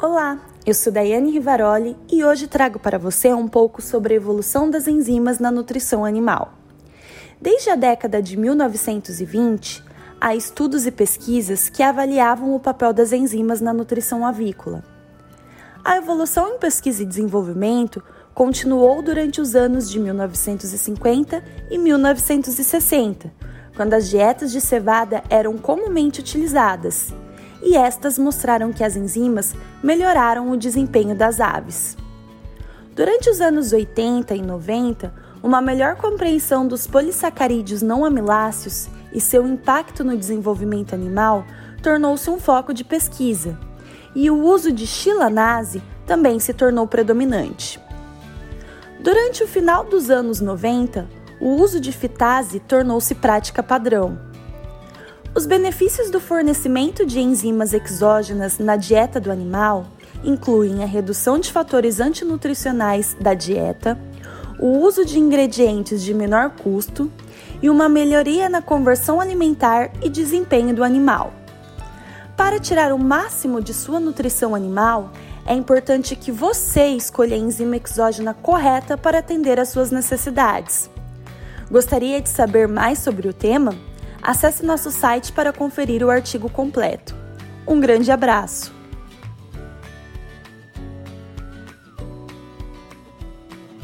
Olá, eu sou Daiane Rivaroli e hoje trago para você um pouco sobre a evolução das enzimas na nutrição animal. Desde a década de 1920, há estudos e pesquisas que avaliavam o papel das enzimas na nutrição avícola. A evolução em pesquisa e desenvolvimento continuou durante os anos de 1950 e 1960, quando as dietas de cevada eram comumente utilizadas e estas mostraram que as enzimas melhoraram o desempenho das aves. Durante os anos 80 e 90, uma melhor compreensão dos polissacarídeos não amiláceos e seu impacto no desenvolvimento animal tornou-se um foco de pesquisa, e o uso de chilanase também se tornou predominante. Durante o final dos anos 90, o uso de fitase tornou-se prática padrão os benefícios do fornecimento de enzimas exógenas na dieta do animal incluem a redução de fatores antinutricionais da dieta, o uso de ingredientes de menor custo e uma melhoria na conversão alimentar e desempenho do animal. Para tirar o máximo de sua nutrição animal, é importante que você escolha a enzima exógena correta para atender às suas necessidades. Gostaria de saber mais sobre o tema? Acesse nosso site para conferir o artigo completo. Um grande abraço!